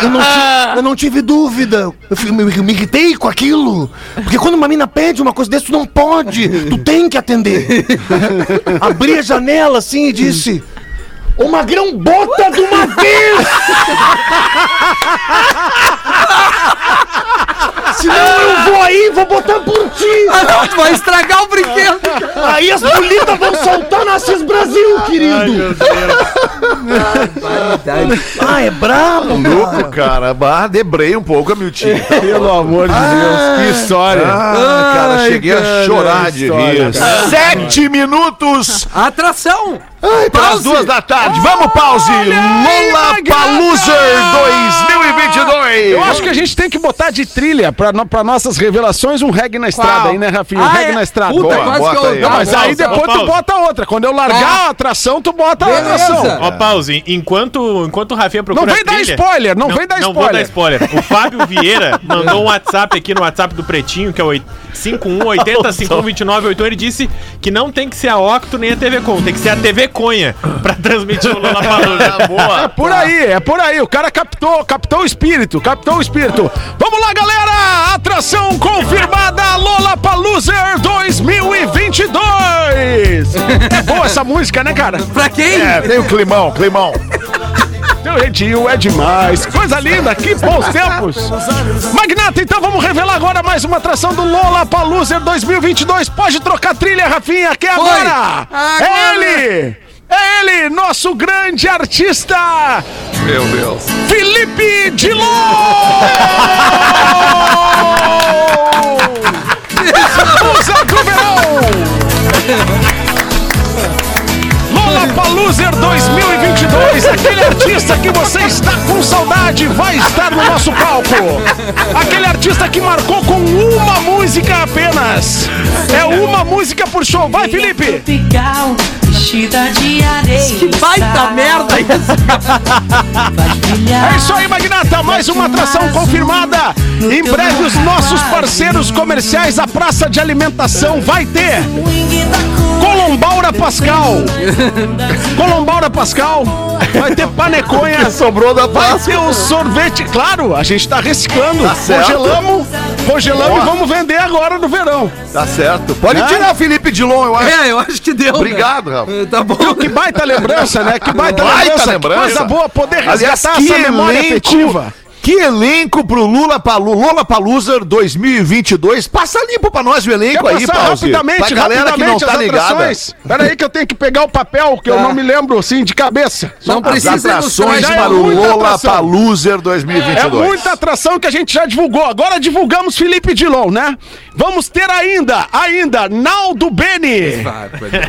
Eu não, ti- eu não tive dúvida. Eu, fui- me, me irritei com aquilo. Porque quando uma mina pede uma coisa dessa, tu não pode. Tu tem que atender. Abri a janela assim e disse: Ô Magrão, bota de uma vez! Senão eu vou aí, vou botar por ti! Ah, não, tu vai estragar o brinquedo. Aí as bolitas vão soltar na Assis Brasil, querido! Ah, é brabo, Louco, cara. cara. Bah, debrei um pouco a Miltinho. Pelo amor de Deus, que história. Ah, cara, Ai, cheguei cara, a chorar de história, rir. cara. Sete minutos Atração. Para as duas da tarde. Vamos, pause. Lola Paluser 2022. Eu acho que a gente tem que botar de trilha pra, no- pra nossas revelações um reggae na estrada aí, né, Rafinha? Um Ah, reggae é? na estrada. Puta, Boa. quase bota que eu... aí. Não, Mas aí depois tu pausa. bota outra. Quando eu largar Ah. a atração, tu bota a Beleza. atração. Ó, pause. Enquanto, enquanto o Rafinha procura Não vem dar trilha- spoiler, não vem dar Não vou dar spoiler. O Fábio Vieira mandou um WhatsApp aqui no WhatsApp do Pretinho, que é o 5180 512981. Ele disse que não tem que ser a Octo nem a TV Com, tem que ser a TV Pra transmitir o Lola Ah, boa. É por aí, é por aí. O cara captou, captou o espírito, captou o espírito. Vamos lá, galera! Atração confirmada Lola Paluser 2022. É boa essa música, né, cara? Pra quem? É, tem o climão, climão. Teu jeitinho é demais. Coisa linda, que bons tempos. Magnata, então vamos revelar agora mais uma atração do Lola Paluser 2022. Pode trocar trilha, Rafinha, que é Foi. agora. É Agora. ele. É ele, nosso grande artista, Meu Deus. Felipe Dilon! artista que você está com saudade vai estar no nosso palco. Aquele artista que marcou com uma música apenas. É uma música por show. Vai, Felipe! Vestida de areia. Que baita merda isso. É isso aí, Magnata. Mais uma atração confirmada. Em breve, os nossos parceiros comerciais, a Praça de Alimentação, vai ter Colombaura Pascal. Colombaura Pascal. Vai ter paneconha. Sobrou da Vai Páscoa. ter o sorvete. Claro, a gente tá reciclando. Tá certo. Congelamos. congelamos e vamos vender agora no verão. Tá certo. Pode Né? tirar o Felipe Dilon, eu acho. É, eu acho que deu. Obrigado, Rafa. né? Tá bom. Que baita lembrança, né? Que baita, Baita lembrança. lembrança. Que coisa boa poder Aliás, resgatar que essa memória elenco, afetiva. Que elenco pro Lula Palu, Lula Palusa 2022. Passa limpo pra nós o Quer elenco aí, passar Pause. rapidamente, Pra galera que não rapidamente tá as ligada. Pera aí que eu tenho que pegar o papel, que eu Tá. não me lembro, assim, de cabeça. Não As precisa atrações é para o atração. Paluser É 2022. muita atração que a gente já divulgou. Agora divulgamos Felipe Dilon, né? Vamos ter ainda, ainda, Naldo Beni,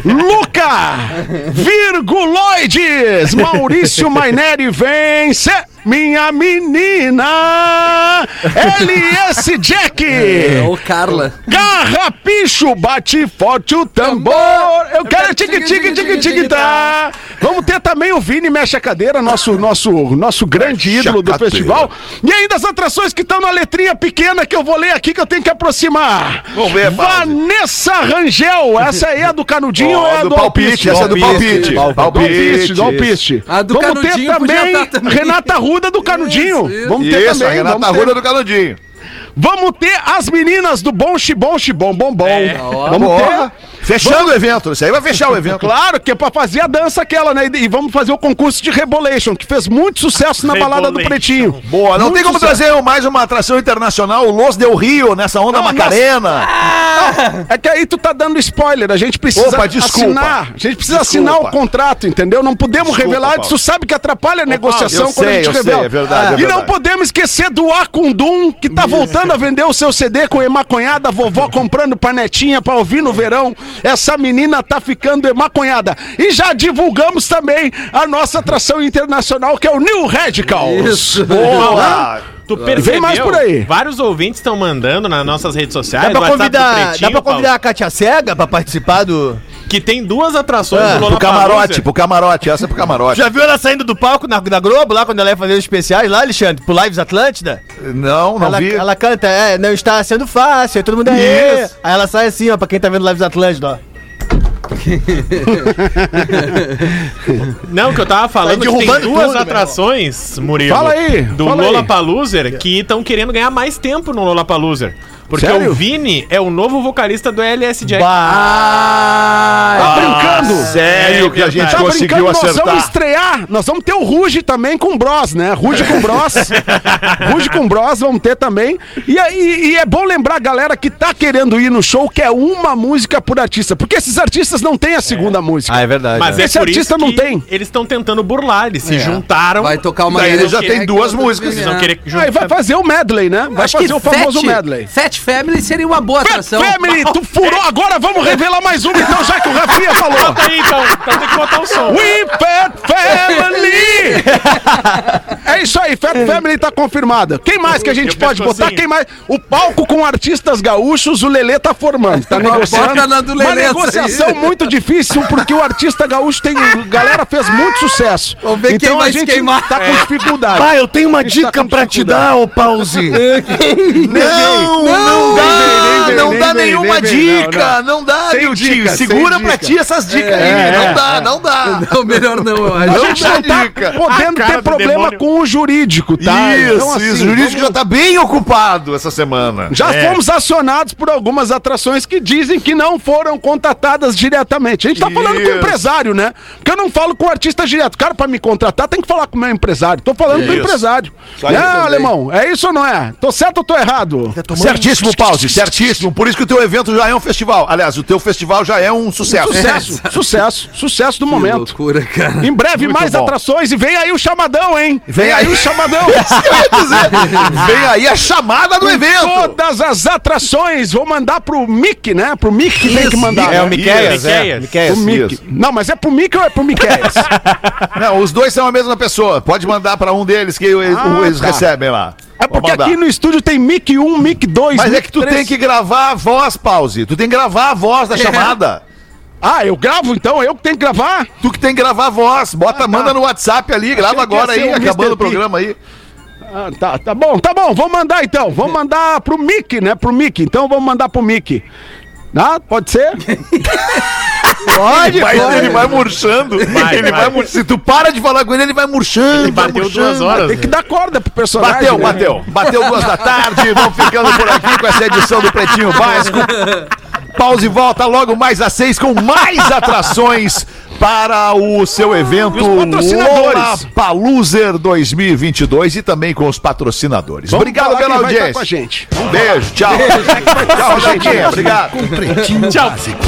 Luca, Virguloides, Maurício Maineri vence, minha menina, LS Jack. Ô, Carla. Carrapicho, bate forte o tambor. Eu quero tique tique tique tique tá. Vamos ter também o Vini Mexe a Cadeira, nosso nosso nosso grande ídolo do festival. E ainda as atrações que estão na letrinha pequena que eu vou ler aqui que eu tenho que aproximar. Vamos ver. Vanessa Rangel, essa aí é do Canudinho Ó, ou é do do palpite, essa é do palpite. Do alpiste, do alpiste. A do Vamos ter Canudinho podia também, tá também. Renata Ruda do Canudinho. Isso, isso. Vamos ter Isso, a também. Renata vamos ter- Ruda do Canudinho. Vamos ter as meninas do Bom Xibom Xibom Bom Bom. Vamos Porra. ter. Fechando o evento. Isso aí vai fechar o evento. Claro que é pra fazer a dança aquela, né? E vamos fazer o concurso de Rebolation, que fez muito sucesso na balada do Rebolation. Pretinho. Boa, não Muito tem como sucesso. trazer mais uma atração internacional, o Los Del Rio, nessa onda Não, Macarena. É que aí tu tá dando spoiler, a gente precisa Opa, assinar. A gente precisa Desculpa. assinar o contrato, entendeu? Não podemos Desculpa, revelar, Paulo. tu sabe que atrapalha a negociação eu quando a sei, gente eu sei, revela. é verdade, é e não verdade. podemos esquecer do Acundum, que tá voltando a vender o seu CD com emaconhada, vovó comprando panetinha pra ouvir no verão. Essa menina tá ficando emaconhada. E já divulgamos também a nossa atração internacional, que é o New Radicals. Isso. Boa! Tu percebeu? Vem mais por aí. Vários ouvintes estão mandando nas nossas redes sociais. Dá pra, convidar, Pretinho, dá pra convidar a Katia Cega pra participar do. Que tem duas atrações Ah, do Pro Lollapalooza. camarote, pro camarote, essa é pro camarote. Já viu ela saindo do palco na, da Globo lá quando ela ia fazer os especiais lá, Alexandre? Pro Lives Atlântida? Não, não ela, vi. ela canta, é, não está sendo fácil, aí todo mundo é. Isso. Aí ela sai assim, ó, pra quem tá vendo Lives Atlântida, ó. Não, que eu tava falando que tem duas tudo, atrações, Murilo. Fala aí, Do aí. Lollapalooza que estão querendo ganhar mais tempo no Lollapalooza. Porque Sério? o Vini é o novo vocalista do LS Jack. Tá brincando? Sério que a gente Tá conseguiu brincando, nós vamos acertar. estrear. Nós vamos ter o Ruge também com Bros, né? Ruge com Bros. Ruge com Bros vamos ter também. E, aí e é bom lembrar a galera que tá querendo ir no show que é uma música por artista. Porque esses artistas não têm a segunda música. é verdade. Mas é Esse por isso artista não que tem. eles estão tentando burlar. Eles se É. juntaram. Vai tocar uma Daí ele já tem é duas músicas, Eles vão É. querer Aí juntar. vai fazer o medley, né? Vai Acho fazer que o famoso medley. Fat Family seria uma boa Fat atração. Family, tu furou agora, vamos revelar mais uma então, já que o Rafinha falou. Bota aí, então. Então tem que botar o som. We Fat Family! é isso aí, Fat Family tá confirmada. Quem mais que a gente Eu pode botar? assim. Quem mais? O palco com artistas gaúchos, o Lelê tá formando, tá negociando. bota na do Uma Lelê negociação muito difícil, porque o artista gaúcho tem. Galera fez muito sucesso. Vamos ver quem então a vai se gente queimar. tá com dificuldade. Pai, eu tenho uma Está dica com pra te dar, ô Pause. Não, não, dá, nem vem, não dá nenhuma dica, não, dá, meu tio. Segura pra ti essas dicas aí, É, não dá, não dá. Não, melhor não, eu A acho. gente dá não tá dica. podendo ter do problema com o jurídico, tá? Isso, Então, assim, isso. O jurídico já tá bem ocupado essa semana. Já É. fomos acionados por algumas atrações que dizem que não foram contatadas diretamente. A gente tá falando com o empresário, né? Porque eu não falo com o artista direto. Cara, pra me contratar, tem que falar com o meu empresário. Tô falando com o Isso. empresário. É, alemão, é isso ou não é? Tô certo ou tô errado? Certíssimo, Pause, certíssimo. Por isso que o teu evento já é um festival. Aliás, o teu festival já é um sucesso. Sucesso, sucesso, sucesso do Que momento. loucura, cara. Em breve, Muito mais bom. atrações e vem aí o chamadão, hein? Vem aí o chamadão. Vem aí a chamada do evento. Todas as atrações, vou mandar pro Mick, né? Pro Mick que tem que mandar. É o né? Miqueias, é. Miqueias. Isso. Não, mas é pro Mickey ou é pro Miqueias? Não, os dois são a mesma pessoa. Pode mandar pra um deles que eles, Ah, eles tá. recebem lá. É porque aqui no estúdio tem Mic 1, Mic 2, Mas é Mic que tu 3. tem que gravar a voz, Pause. Tu tem que gravar a voz da chamada. Ah, eu gravo então? Eu que tenho que gravar? Tu que tem que gravar a voz. Bota, tá. manda no WhatsApp ali, grava agora aí, o acabando o programa aí. Ah, tá, tá bom, tá bom. Vamos mandar então. Vamos mandar pro Mickey, né? Pro Mickey. Então vamos mandar pro Mickey. Ah, pode ser? Pode, Vai- pode. Ele vai murchando. Vai, ele vai. vai Se tu para de falar com ele, ele vai murchando. Ele vai bateu murchando. duas horas. Tem que dar corda pro personagem. Bateu, né? bateu. Bateu duas da tarde. Vamos ficando por aqui com essa edição do Pretinho Básico. Pause e volta logo mais às seis com mais atrações para o seu evento. Paluser 2022 e também com os patrocinadores. Vamos Obrigado pela estar audiência. com a gente. Beijo, tchau. Tchau, Joaquim. Obrigado. Com Pretinho Básico.